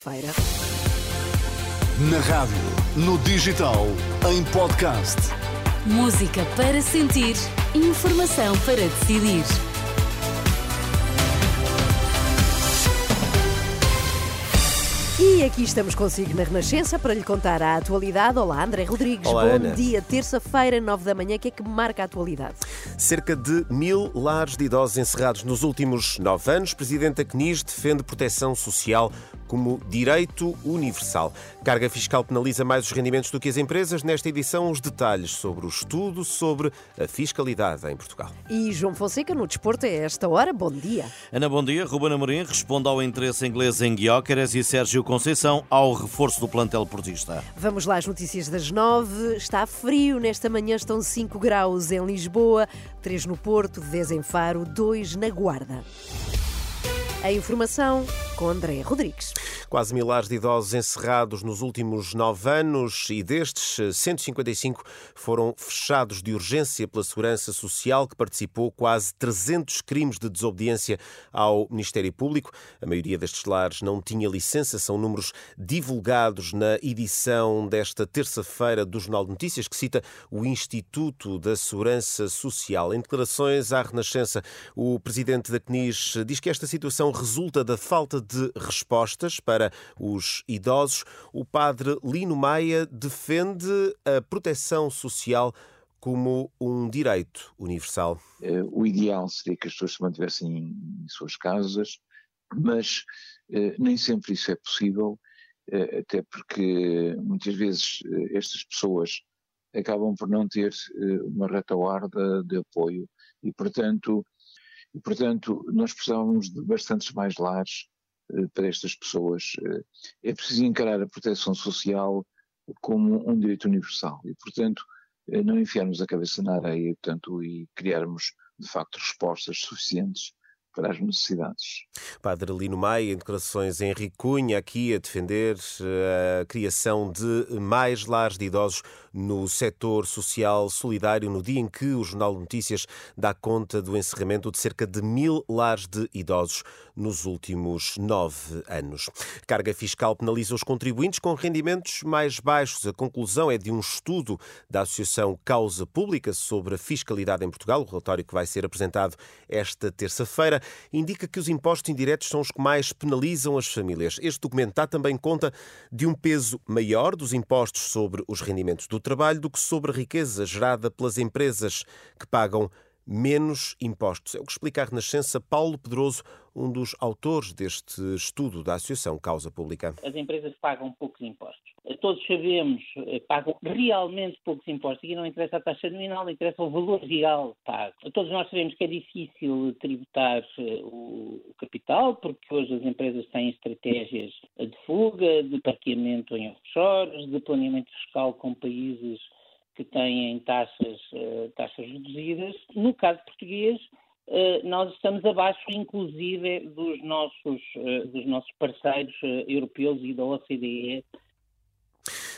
Feira. Na rádio, no digital, em podcast. Música para sentir, informação para decidir. E aqui estamos consigo na Renascença para lhe contar a atualidade. Olá, André Rodrigues. Olá, Bom Ana. dia, terça-feira, nove da manhã. O que é que marca a atualidade? Cerca de mil lares de idosos encerrados nos últimos nove anos. Presidente da CNIS defende proteção social como direito universal. Carga fiscal penaliza mais os rendimentos do que as empresas. Nesta edição, os detalhes sobre o estudo sobre a fiscalidade em Portugal. E João Fonseca no desporto é esta hora. Bom dia. Ana, bom dia. Ruben Amorim responde ao interesse inglês em Guióqueres e Sérgio Conceição ao reforço do plantel portista. Vamos lá às notícias das nove. Está frio nesta manhã, estão 5 graus em Lisboa, 3 no Porto, 10 em Faro, 2 na Guarda. A informação com André Rodrigues. Quase milhares de idosos encerrados nos últimos nove anos e destes, 155 foram fechados de urgência pela Segurança Social, que participou quase 300 crimes de desobediência ao Ministério Público. A maioria destes lares não tinha licença, são números divulgados na edição desta terça-feira do Jornal de Notícias, que cita o Instituto da Segurança Social. Em declarações à Renascença, o presidente da CNIS diz que esta situação resulta da falta de respostas para os idosos. O padre Lino Maia defende a proteção social como um direito universal. Eh, o ideal seria que as pessoas se mantivessem em, suas casas, mas eh, nem sempre isso é possível, eh, até porque muitas vezes estas pessoas acabam por não ter uma retaguarda de apoio e, portanto, e, portanto, nós precisávamos de bastantes mais lares eh, para estas pessoas. Eh, É preciso encarar a proteção social como um direito universal e, portanto, eh, não enfiarmos a cabeça na areia portanto, e criarmos, de facto, respostas suficientes para as necessidades. Padre Lino Maia, em declarações Henrique Cunha, aqui a defender eh, a criação de mais lares de idosos no setor social solidário, no dia em que o Jornal de Notícias dá conta do encerramento de cerca de mil lares de idosos nos últimos nove anos. Carga fiscal penaliza os contribuintes com rendimentos mais baixos. A conclusão é de um estudo da Associação Causa Pública sobre a fiscalidade em Portugal, o relatório que vai ser apresentado esta terça-feira, indica que os impostos indiretos são os que mais penalizam as famílias. Este documento dá também conta de um peso maior dos impostos sobre os rendimentos do trabalho do que sobre a riqueza gerada pelas empresas que pagam menos impostos. É o que explica a Renascença Paulo Pedroso, um dos autores deste estudo da Associação Causa Pública. as empresas pagam poucos impostos. Todos sabemos, eh, pagam realmente poucos impostos. Aqui não interessa a taxa nominal, interessa o valor real pago. Todos nós sabemos que é difícil tributar eh, o capital, porque hoje as empresas têm estratégias de fuga, de parqueamento em offshores, de planeamento fiscal com países que têm taxas, eh, taxas reduzidas. No caso português, eh, nós estamos abaixo, inclusive, dos nossos, eh, dos nossos parceiros europeus e da OCDE.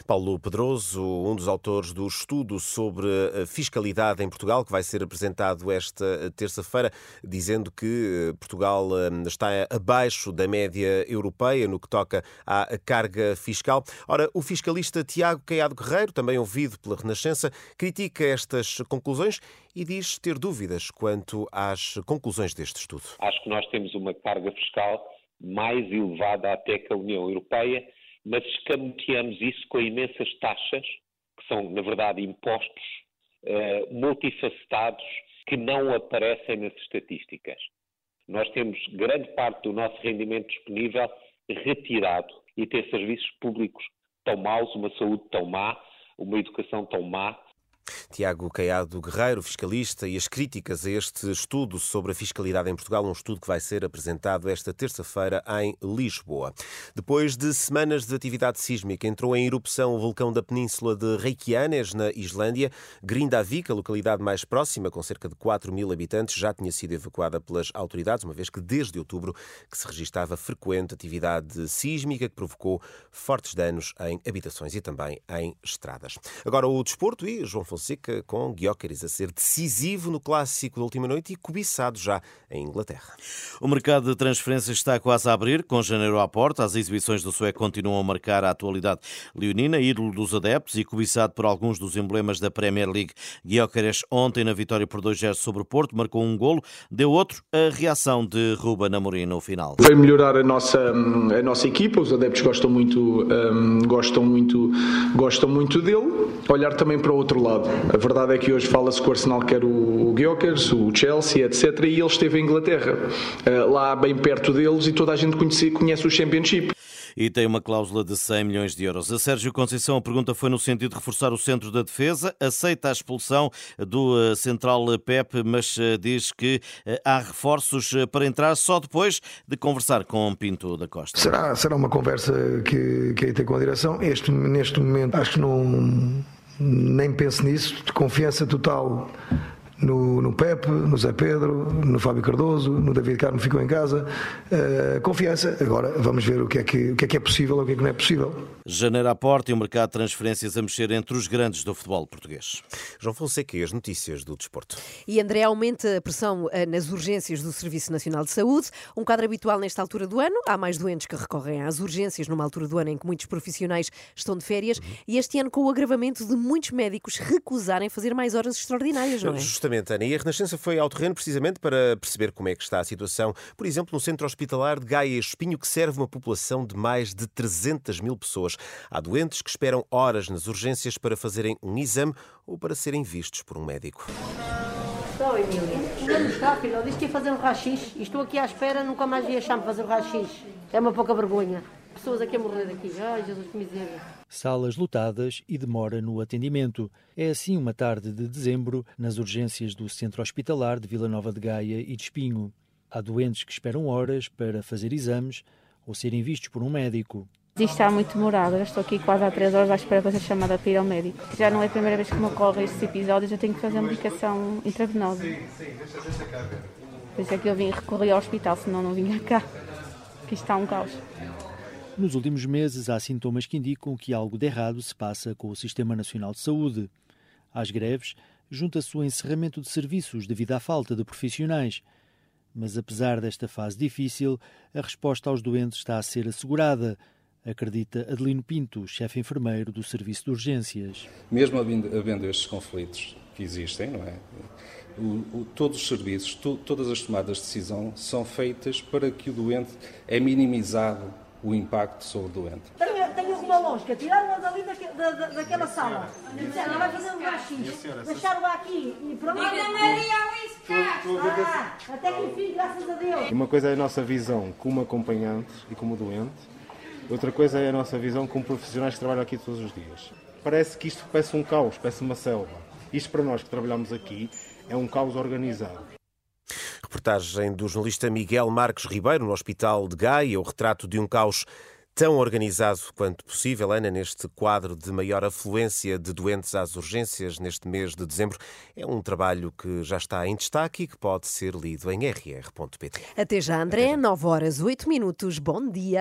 Paulo Pedroso, um dos autores do estudo sobre fiscalidade em Portugal, que vai ser apresentado esta terça-feira, dizendo que eh, Portugal eh, está abaixo da média europeia no que toca à carga fiscal. Ora, o fiscalista Tiago Caiado Guerreiro, também ouvido pela Renascença, critica estas conclusões e diz ter dúvidas quanto às conclusões deste estudo. Acho que nós temos uma carga fiscal mais elevada até que a União Europeia, mas escamoteamos isso com imensas taxas, que são, na verdade, impostos eh, multifacetados que não aparecem nas estatísticas. Nós temos grande parte do nosso rendimento disponível retirado e ter serviços públicos tão maus, uma saúde tão má, uma educação tão má, Tiago Caiado Guerreiro, fiscalista, e as críticas a este estudo sobre a fiscalidade em Portugal, um estudo que vai ser apresentado esta terça-feira em Lisboa. Depois de semanas de atividade sísmica, entrou em erupção o vulcão da península de Reykjanes, na Islândia. Grindavik, a localidade mais próxima, com cerca de 4 mil habitantes, já tinha sido evacuada pelas autoridades, uma vez que desde outubro que se registava frequente atividade sísmica que provocou fortes danos em habitações e também em estradas. Agora o desporto e João Fonseca Fonseca com Gyökeres a ser decisivo no clássico da última noite e cobiçado já em Inglaterra. O mercado de transferências está quase a abrir, com janeiro à porta. As exibições do sueco continuam a marcar a atualidade leonina, ídolo dos adeptos e cobiçado por alguns dos emblemas da Premier League. Gyökeres ontem na vitória por 2-0 sobre o Porto marcou um golo, deu outro a reação de Ruben Amorim no final. Veio melhorar a nossa, a nossa equipa, os adeptos gostam muito, um, gostam muito, gostam muito dele. Olhar também para o outro lado. A verdade é que hoje fala-se que o Arsenal quer o, o Gyökeres, o Chelsea, etc. E ele esteve em Inglaterra, uh, lá bem perto deles e toda a gente conhece, conhece o Championship e tem uma cláusula de 100 milhões de euros. A Sérgio Conceição, a pergunta foi no sentido de reforçar o centro da defesa, aceita a expulsão do eh, central Pep, mas eh, diz que eh, há reforços para entrar só depois de conversar com Pinto da Costa. Será, será uma conversa que, que aí tem com a direção. Este, neste momento, acho que não nem penso nisso, de confiança total no, no Pepe, no Zé Pedro, no Fábio Cardoso, no David Carmo ficou em casa. Uh, confiança. Agora vamos ver o que, é que, o que é que é possível ou o que é que não é possível. Janeiro à porta e o mercado de transferências a mexer entre os grandes do futebol português. João Fonseca e as notícias do desporto. E André aumenta a pressão eh, nas urgências do Serviço Nacional de Saúde, um quadro habitual nesta altura do ano. Há mais doentes que recorrem às urgências numa altura do ano em que muitos profissionais estão de férias uhum. e este ano com o agravamento de muitos médicos recusarem fazer mais horas extraordinárias, não é? Justamente Justamente, Ana. E a Renascença foi ao terreno precisamente para perceber como é que está a situação, por exemplo, no centro hospitalar de Gaia Espinho, que serve uma população de mais de 300 mil pessoas. Há doentes que esperam horas nas urgências para fazerem um exame ou para serem vistos por um médico. Então, Emília, não está, filho. Disse que ia fazer um rachixe. Estou aqui à espera, nunca mais ia achar-me fazer um rachixe. É uma pouca vergonha. Pessoas aqui a morrer daqui. Ai, Jesus, que miséria salas lotadas e demora no atendimento. É assim uma tarde de dezembro nas urgências do Centro Hospitalar de Vila Nova de Gaia e de Espinho. Há doentes que esperam horas para fazer exames ou serem vistos por um médico. Isto está muito demorado, eu estou aqui quase há três horas à espera para ser chamada para ir ao médico. Já não é a primeira vez que me ocorre estes episódios, eu tenho que fazer a medicação intravenosa. Sim, sim, deixa, deixa cá ver. Por isso é que eu vim recorrer ao hospital, senão não vinha cá. Aqui está um caos. Nos últimos meses, há sintomas que indicam que algo de errado se passa com o Sistema Nacional de Saúde. Às greves, junta-se o encerramento de serviços devido à falta de profissionais. Mas apesar desta fase difícil, a resposta aos doentes está a ser assegurada, acredita Adelino Pinto, chefe enfermeiro do Serviço de Urgências. Mesmo havendo estes conflitos que existem, não é? O, o, todos os serviços, to, todas as tomadas de decisão são feitas para que o doente é minimizado o impacto sobre o doente. Tenho, tenho uma lógica, tiraram-a dali daque, da, da, daquela sala. Disseram, vai fazer um rachixe. Deixaram-a aqui e pronto. Diga Maria ah, Até que enfim, graças a Deus. Uma coisa é a nossa visão como acompanhante e como doente. Outra coisa é a nossa visão como profissionais que trabalham aqui todos os dias. Parece que isto parece um caos, parece uma selva. Isto para nós que trabalhamos aqui é um caos organizado. Reportagem do jornalista Miguel Marques Ribeiro no Hospital de Gaia, o retrato de um caos tão organizado quanto possível, Ana, neste quadro de maior afluência de doentes às urgências neste mês de dezembro. É um trabalho que já está em destaque e que pode ser lido em rr.pt. Até já, André. Até já. 9 horas 8 minutos. Bom dia.